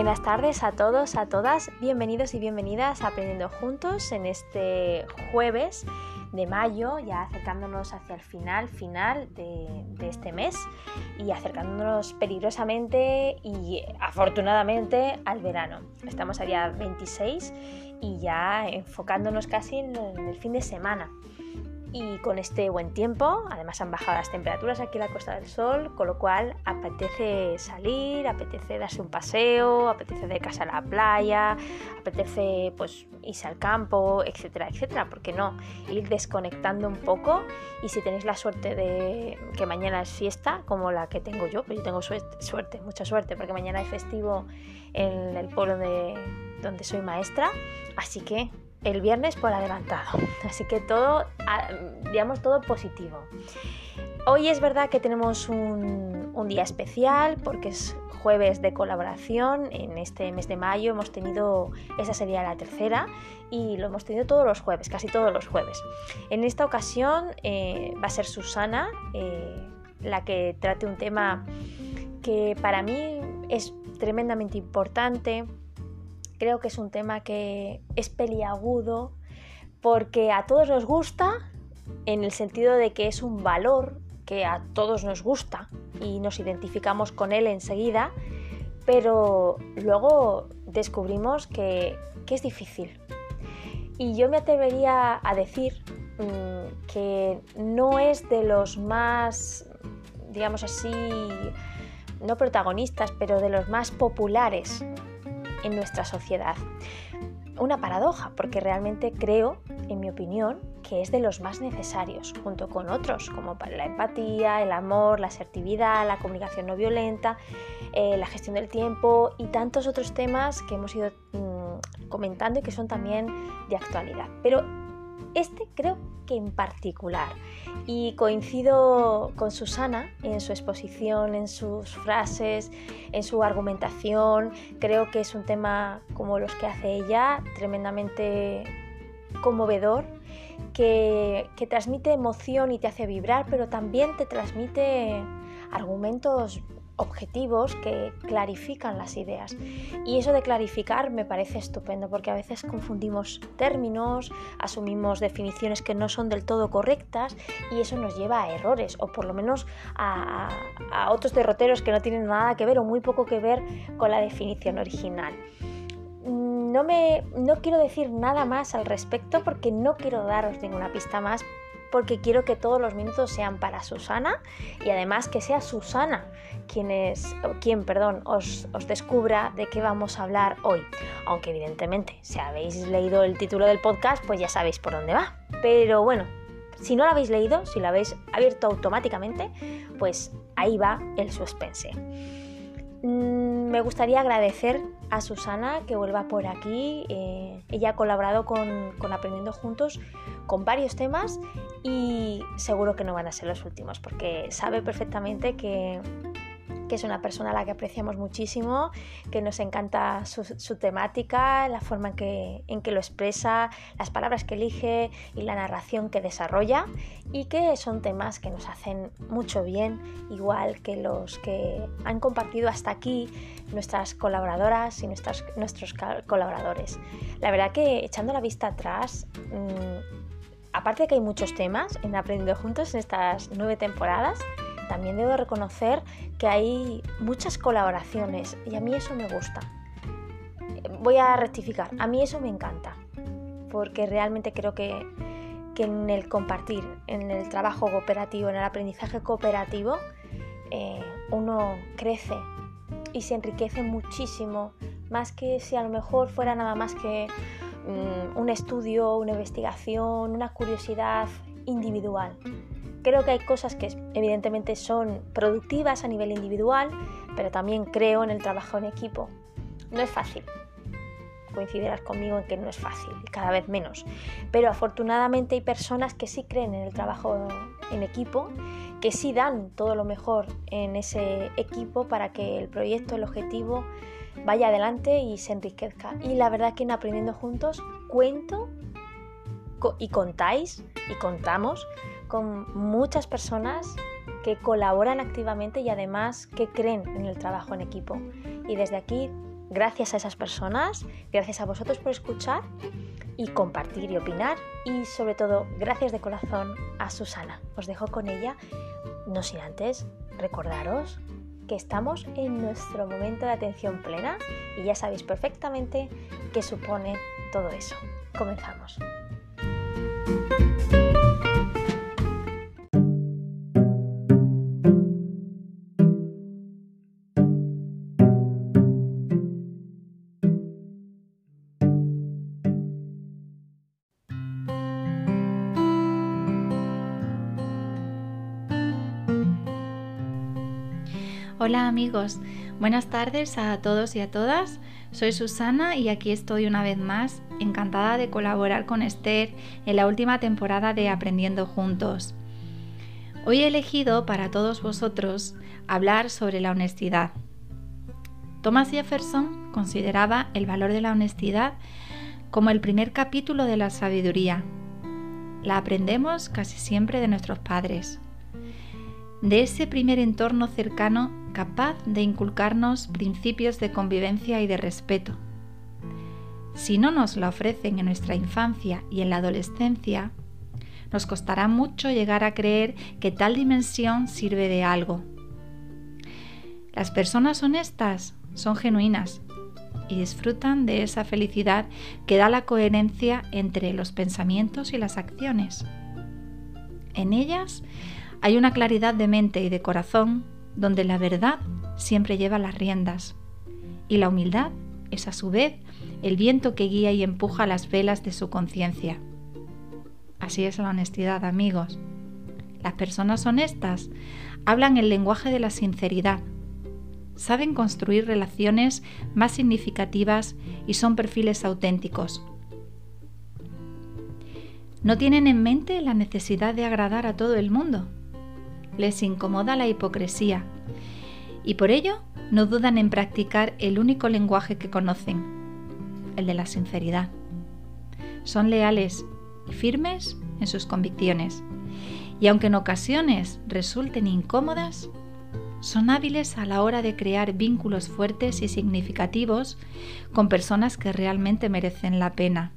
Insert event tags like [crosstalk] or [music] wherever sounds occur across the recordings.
Buenas tardes a todos, a todas, bienvenidos y bienvenidas a Aprendiendo Juntos en este jueves de mayo, ya acercándonos hacia el final, final de, este mes y acercándonos peligrosamente y afortunadamente al verano. Estamos a día 26 y ya enfocándonos casi en el fin de semana y con este buen tiempo, además han bajado las temperaturas aquí en la Costa del Sol, con lo cual apetece salir, apetece darse un paseo, apetece de casa a la playa, apetece pues irse al campo, etcétera, etcétera, porque no? Ir desconectando un poco y si tenéis la suerte de que mañana es fiesta, como la que tengo yo, pues yo tengo suerte, suerte mucha suerte, porque mañana es festivo en el pueblo de donde soy maestra, así que el viernes por adelantado. Así que todo, ah, digamos, todo positivo. Hoy es verdad que tenemos un, día especial porque es jueves de colaboración. En este mes de mayo hemos tenido, esa sería la tercera, y lo hemos tenido todos los jueves, casi todos los jueves. En esta ocasión eh, va a ser Susana eh, la que trate un tema que para mí es tremendamente importante creo que es un tema que es peliagudo porque a todos nos gusta en el sentido de que es un valor que a todos nos gusta y nos identificamos con él enseguida, pero luego descubrimos que, es difícil. Y yo me atrevería a decir mm, que no es de los más, digamos así, no protagonistas, pero de los más populares en nuestra sociedad. Una paradoja, porque realmente creo, en mi opinión, que es de los más necesarios, junto con otros, como la empatía, el amor, la asertividad, la comunicación no violenta, eh, la gestión del tiempo y tantos otros temas que hemos ido mm, comentando y que son también de actualidad. Pero este creo que en particular. Y coincido con Susana en su exposición, en sus frases, en su argumentación. Creo que es un tema como los que hace ella, tremendamente conmovedor, que, que transmite emoción y te hace vibrar, pero también te transmite argumentos objetivos que clarifican las ideas. Y eso de clarificar me parece estupendo porque a veces confundimos términos, asumimos definiciones que no son del todo correctas y eso nos lleva a errores o por lo menos a, otros derroteros que no tienen nada que ver o muy poco que ver con la definición original. No, me, no quiero decir nada más al respecto porque no quiero daros ninguna pista más porque quiero que todos los minutos sean para Susana y además que sea Susana quien, es, quien perdón, os, os descubra de qué vamos a hablar hoy. Aunque evidentemente, si habéis leído el título del podcast, pues ya sabéis por dónde va. Pero bueno, si no lo habéis leído, si lo habéis abierto automáticamente, pues ahí va el suspense. Mm, me gustaría agradecer a Susana que vuelva por aquí. Eh, ella ha colaborado con, con, Aprendiendo Juntos con varios temas y seguro que no van a ser los últimos porque sabe perfectamente que que es una persona a la que apreciamos muchísimo, que nos encanta su, temática, la forma en que, en que lo expresa, las palabras que elige y la narración que desarrolla y que son temas que nos hacen mucho bien, igual que los que han compartido hasta aquí nuestras colaboradoras y nuestras, nuestros colaboradores. La verdad que echando la vista atrás, mm, aparte de que hay muchos temas en Aprendiendo Juntos en estas nueve temporadas, también debo reconocer que hay muchas colaboraciones y a mí eso me gusta. Voy a rectificar, a mí eso me encanta, porque realmente creo que, en el compartir, en el trabajo cooperativo, en el aprendizaje cooperativo, eh, uno crece y se enriquece muchísimo, más que si a lo mejor fuera nada más que mm, un estudio, una investigación, una curiosidad individual. Creo que hay cosas que evidentemente son productivas a nivel individual, pero también creo en el trabajo en equipo. No es fácil. Coincidirás conmigo en que no es fácil, cada vez menos. Pero afortunadamente hay personas que sí creen en el trabajo en equipo, que sí dan todo lo mejor en ese equipo para que el proyecto, el objetivo vaya adelante y se enriquezca. Y la verdad que en Aprendiendo Juntos cuento y contáis y contamos con muchas personas que colaboran activamente y además que creen en el trabajo en equipo. Y desde aquí Gracias a esas personas, gracias a vosotros por escuchar y compartir y opinar y sobre todo gracias de corazón a Susana. Os dejo con ella, no sin antes recordaros que estamos en nuestro momento de atención plena y ya sabéis perfectamente qué supone todo eso. Comenzamos. Hola amigos, buenas tardes a todos y a todas. Soy Susana y aquí estoy una vez más, encantada de colaborar con Esther en la última temporada de Aprendiendo Juntos. Hoy he elegido para todos vosotros hablar sobre la honestidad. Thomas Jefferson consideraba el valor de la honestidad como el primer capítulo de la sabiduría. La aprendemos casi siempre de nuestros padres de ese primer entorno cercano capaz de inculcarnos principios de convivencia y de respeto. Si no nos la ofrecen en nuestra infancia y en la adolescencia, nos costará mucho llegar a creer que tal dimensión sirve de algo. Las personas honestas son genuinas y disfrutan de esa felicidad que da la coherencia entre los pensamientos y las acciones. En ellas hay una claridad de mente y de corazón donde la verdad siempre lleva las riendas y la humildad es a su vez el viento que guía y empuja las velas de su conciencia. Así es la honestidad, amigos. Las personas honestas hablan el lenguaje de la sinceridad, saben construir relaciones más significativas y son perfiles auténticos. No tienen en mente la necesidad de agradar a todo el mundo les incomoda la hipocresía y por ello no dudan en practicar el único lenguaje que conocen, el de la sinceridad. Son leales y firmes en sus convicciones y aunque en ocasiones resulten incómodas, son hábiles a la hora de crear vínculos fuertes y significativos con personas que realmente merecen la pena.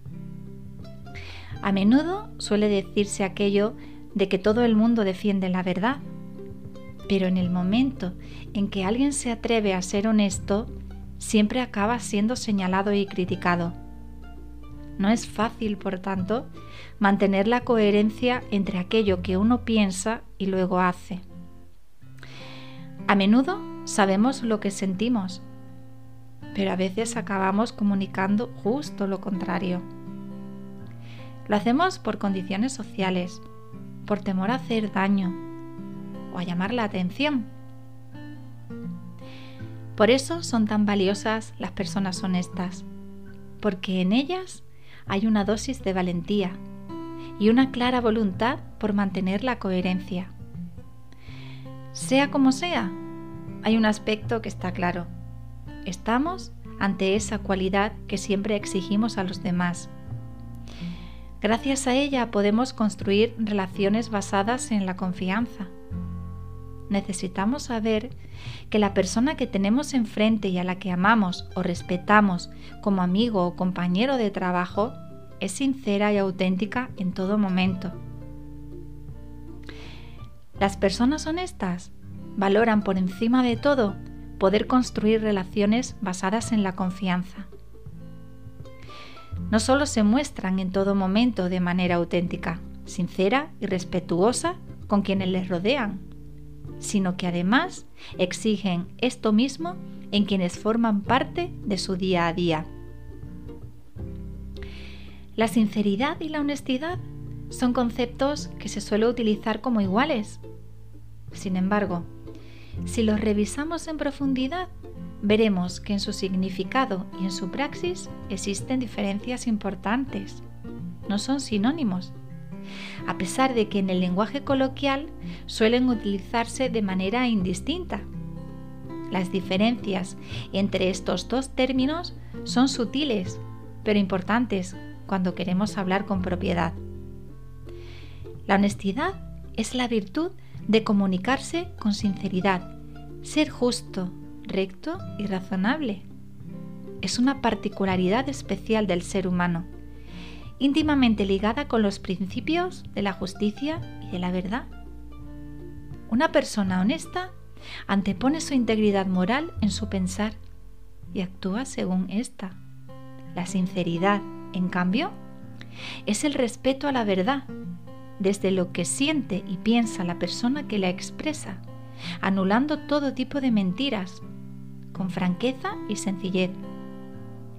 A menudo suele decirse aquello de que todo el mundo defiende la verdad. Pero en el momento en que alguien se atreve a ser honesto, siempre acaba siendo señalado y criticado. No es fácil, por tanto, mantener la coherencia entre aquello que uno piensa y luego hace. A menudo sabemos lo que sentimos, pero a veces acabamos comunicando justo lo contrario. Lo hacemos por condiciones sociales, por temor a hacer daño a llamar la atención. Por eso son tan valiosas las personas honestas, porque en ellas hay una dosis de valentía y una clara voluntad por mantener la coherencia. Sea como sea, hay un aspecto que está claro. Estamos ante esa cualidad que siempre exigimos a los demás Gracias a ella podemos construir relaciones basadas en la confianza. Necesitamos saber que la persona que tenemos enfrente y a la que amamos o respetamos como amigo o compañero de trabajo es sincera y auténtica en todo momento. Las personas honestas valoran por encima de todo poder construir relaciones basadas en la confianza no solo se muestran en todo momento de manera auténtica, sincera y respetuosa con quienes les rodean, sino que además exigen esto mismo en quienes forman parte de su día a día. La sinceridad y la honestidad son conceptos que se suele utilizar como iguales. Sin embargo, si los revisamos en profundidad, veremos que en su significado y en su praxis existen diferencias importantes. No son sinónimos, a pesar de que en el lenguaje coloquial suelen utilizarse de manera indistinta. Las diferencias entre estos dos términos son sutiles, pero importantes cuando queremos hablar con propiedad. La honestidad es la virtud de comunicarse con sinceridad, ser justo, recto y razonable. es una particularidad especial del ser humano, íntimamente ligada con los principios de la justicia y de la verdad. Una persona honesta antepone su integridad moral en su pensar y actúa según esta. La sinceridad, en cambio, es el respeto a la verdad, desde lo que siente y piensa la persona que la expresa, anulando todo tipo de mentiras, con franqueza y sencillez.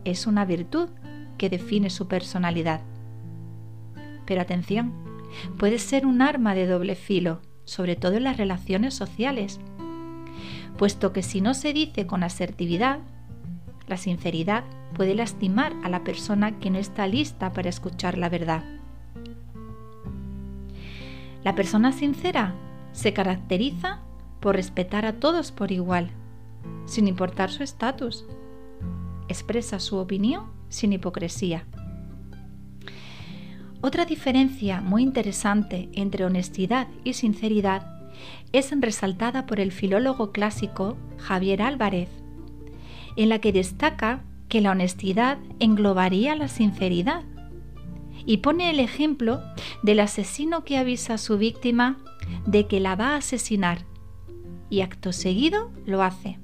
Es una virtud que define su personalidad. Pero atención, puede ser un arma de doble filo, sobre todo en las relaciones sociales, puesto que si no se dice con asertividad, la sinceridad puede lastimar a la persona que no está lista para escuchar la verdad. La persona sincera se caracteriza por respetar a todos por igual, sin importar su estatus. Expresa su opinión sin hipocresía. Otra diferencia muy interesante entre honestidad y sinceridad es resaltada por el filólogo clásico Javier Álvarez, en la que destaca que la honestidad englobaría la sinceridad y pone el ejemplo del asesino que avisa a su víctima de que la va a asesinar y acto seguido lo hace.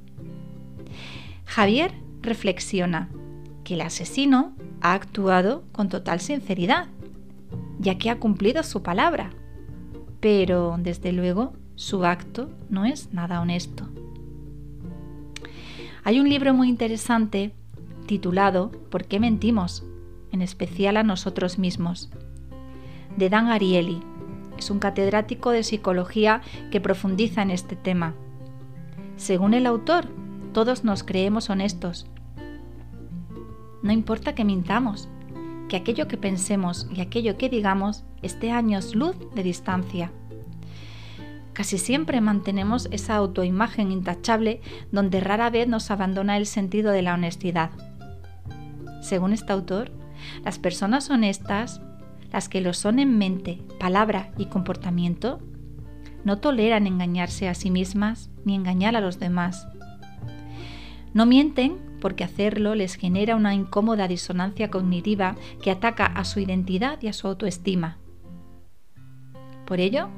Javier reflexiona que el asesino ha actuado con total sinceridad, ya que ha cumplido su palabra, pero desde luego su acto no es nada honesto. Hay un libro muy interesante titulado ¿Por qué mentimos? en especial a nosotros mismos, de Dan Ariely. Es un catedrático de psicología que profundiza en este tema. Según el autor, todos nos creemos honestos. No importa que mintamos, que aquello que pensemos y aquello que digamos esté años luz de distancia. Casi siempre mantenemos esa autoimagen intachable donde rara vez nos abandona el sentido de la honestidad. Según este autor, las personas honestas, las que lo son en mente, palabra y comportamiento, no toleran engañarse a sí mismas ni engañar a los demás. No mienten porque hacerlo les genera una incómoda disonancia cognitiva que ataca a su identidad y a su autoestima. Por ello,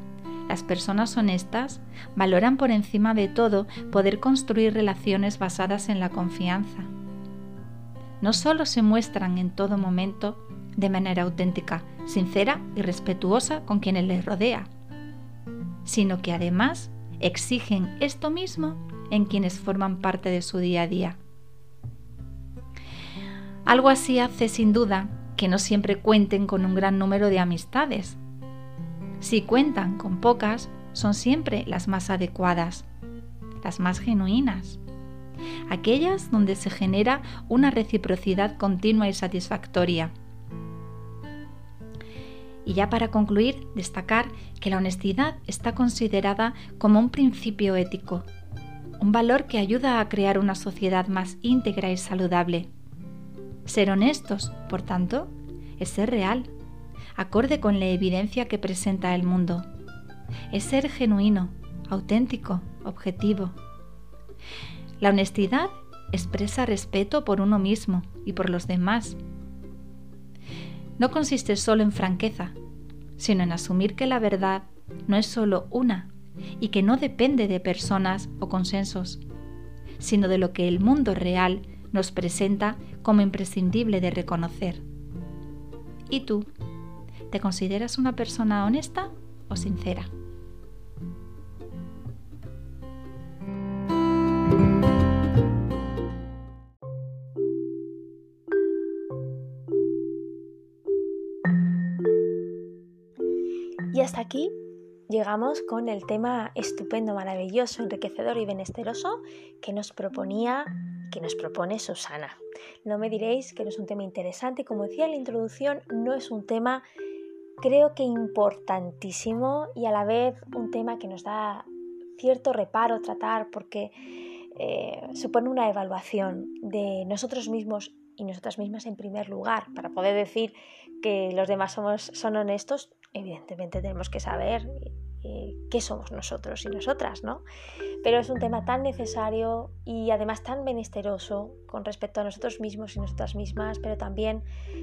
las personas honestas valoran por encima de todo poder construir relaciones basadas en la confianza. No solo se muestran en todo momento de manera auténtica, sincera y respetuosa con quienes les rodea, sino que además exigen esto mismo en quienes forman parte de su día a día. Algo así hace sin duda que no siempre cuenten con un gran número de amistades, si cuentan con pocas, son siempre las más adecuadas, las más genuinas, aquellas donde se genera una reciprocidad continua y satisfactoria. Y ya para concluir, destacar que la honestidad está considerada como un principio ético, un valor que ayuda a crear una sociedad más íntegra y saludable. Ser honestos, por tanto, es ser real, acorde con la evidencia que presenta el mundo. Es ser genuino, auténtico, objetivo. La honestidad expresa respeto por uno mismo y por los demás. No consiste solo en franqueza, sino en asumir que la verdad no es solo una y que no depende de personas o consensos, sino de lo que el mundo real nos presenta como imprescindible de reconocer. ¿Y tú? ¿Te consideras una persona honesta o sincera? Y hasta aquí llegamos con el tema estupendo, maravilloso, enriquecedor y benesteroso que nos proponía, que nos propone Susana. No me diréis que no es un tema interesante, como decía en la introducción, no es un tema creo que importantísimo y a la vez un tema que nos da cierto reparo tratar porque eh, supone una evaluación de nosotros mismos y nosotras mismas en primer lugar. Para poder decir que los demás somos, son honestos, evidentemente tenemos que saber eh, qué somos nosotros y nosotras, ¿no? Pero es un tema tan necesario y además tan menesteroso con respecto a nosotros mismos y nosotras mismas, pero también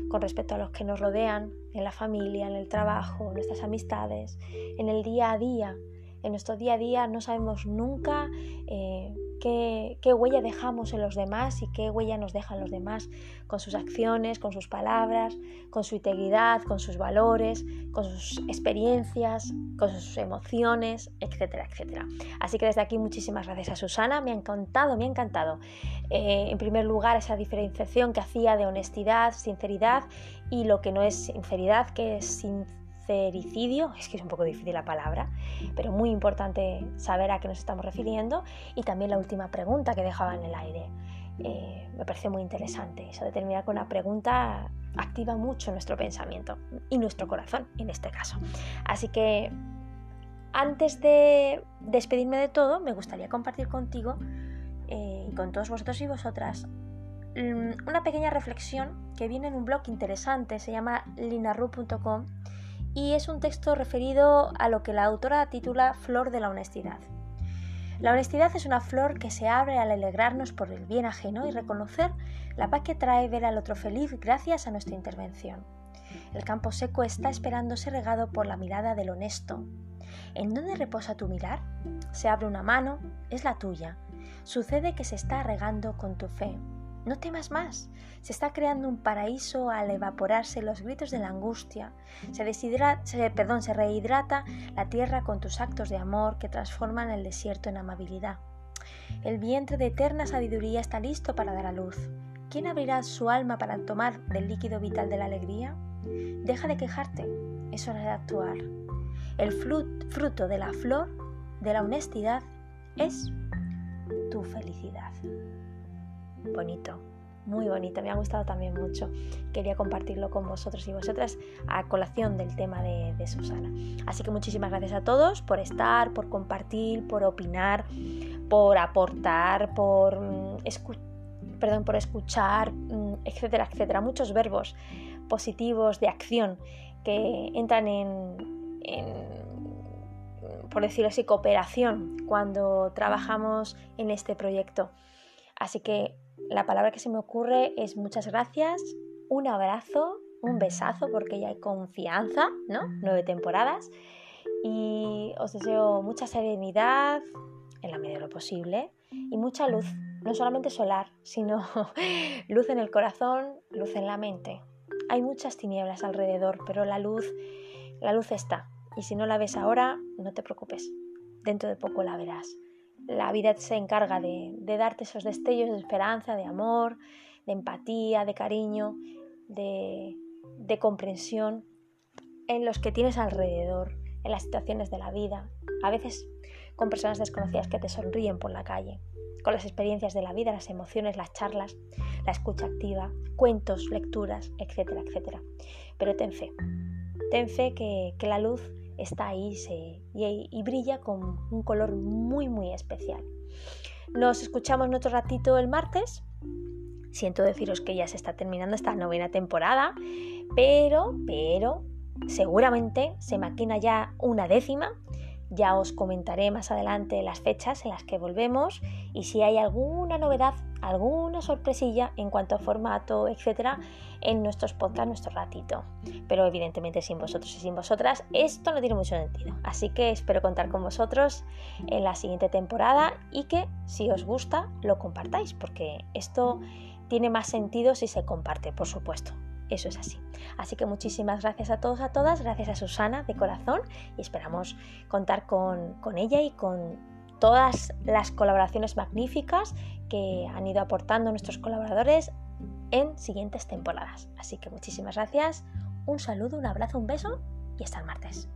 con respecto a los que nos rodean, en la familia, en el trabajo, en nuestras amistades, en el día a día. En nuestro día a día no sabemos nunca eh, qué, huella dejamos en los demás y qué huella nos dejan los demás con sus acciones, con sus palabras, con su integridad, con sus valores, con sus experiencias, con sus emociones, etcétera, etcétera. Así que desde aquí muchísimas gracias a Susana, me ha encantado, me ha encantado. Eh, en primer lugar, esa diferenciación que hacía de honestidad, sinceridad y lo que no es sinceridad, que es sinceridad es que es un poco difícil la palabra, pero muy importante saber a qué nos estamos refiriendo. Y también la última pregunta que dejaba en el aire. Eh, me parece muy interesante. Eso de terminar con una pregunta activa mucho nuestro pensamiento y nuestro corazón en este caso. Así que antes de despedirme de todo, me gustaría compartir contigo eh, y con todos vosotros y vosotras mm, una pequeña reflexión que viene en un blog interesante, se llama linaru.com y es un texto referido a lo que la autora titula Flor de la honestidad. La honestidad es una flor que se abre al alegrarnos por el bien ajeno y reconocer la paz que trae ver al otro feliz gracias a nuestra intervención. El campo seco está esperándose regado por la mirada del honesto. ¿En dónde reposa tu mirar? Se abre una mano, es la tuya. Sucede que se está regando con tu fe. No temas más. Se está creando un paraíso al evaporarse los gritos de la angustia. Se, perdón, se rehidrata la tierra con tus actos de amor que transforman el desierto en amabilidad. El vientre de eterna sabiduría está listo para dar a luz. ¿Quién abrirá su alma para tomar del líquido vital de la alegría? Deja de quejarte, es hora de actuar. El fruto de la flor de la honestidad es tu felicidad bonito, muy bonito, me ha gustado también mucho. Quería compartirlo con vosotros y vosotras a colación del tema de, Susana. Así que muchísimas gracias a todos por estar, por compartir, por opinar, por aportar, por, mm, escuchar, mm, etcétera, etcétera. Muchos verbos positivos de acción que entran en, en por decirlo así, cooperación cuando trabajamos en este proyecto. Así que la palabra que se me ocurre es muchas gracias, un abrazo, un besazo, porque ya hay confianza, ¿no? Nueve temporadas. Y os deseo mucha serenidad, en la medida de lo posible, y mucha luz, no solamente solar, sino [laughs] luz en el corazón, luz en la mente. Hay muchas tinieblas alrededor, pero la luz, la luz está. Y si no la ves ahora, no te preocupes. Dentro de poco la verás la vida se encarga de, darte esos destellos de esperanza, de amor, de empatía, de cariño, de, comprensión en los que tienes alrededor, en las situaciones de la vida, a veces con personas desconocidas que te sonríen por la calle, con las experiencias de la vida, las emociones, las charlas, la escucha activa, cuentos, lecturas, etcétera, etcétera. Pero ten fe, ten fe que, que la luz está ahí y, brilla con un color muy muy especial. Nos escuchamos en otro ratito el martes. Siento deciros que ya se está terminando esta novena temporada, pero, pero, seguramente se maquina ya una décima ya os comentaré más adelante las fechas en las que volvemos y si hay alguna novedad, alguna sorpresilla en cuanto a formato, etcétera, en nuestros podcasts, nuestro ratito. Pero evidentemente sin vosotros y sin vosotras esto no tiene mucho sentido. Así que espero contar con vosotros en la siguiente temporada y que si os gusta lo compartáis, porque esto tiene más sentido si se comparte, por supuesto. Eso es así. Así que muchísimas gracias a todos, a todas, gracias a Susana de corazón y esperamos contar con, con ella y con todas las colaboraciones magníficas que han ido aportando nuestros colaboradores en siguientes temporadas. Así que muchísimas gracias, un saludo, un abrazo, un beso y hasta el martes.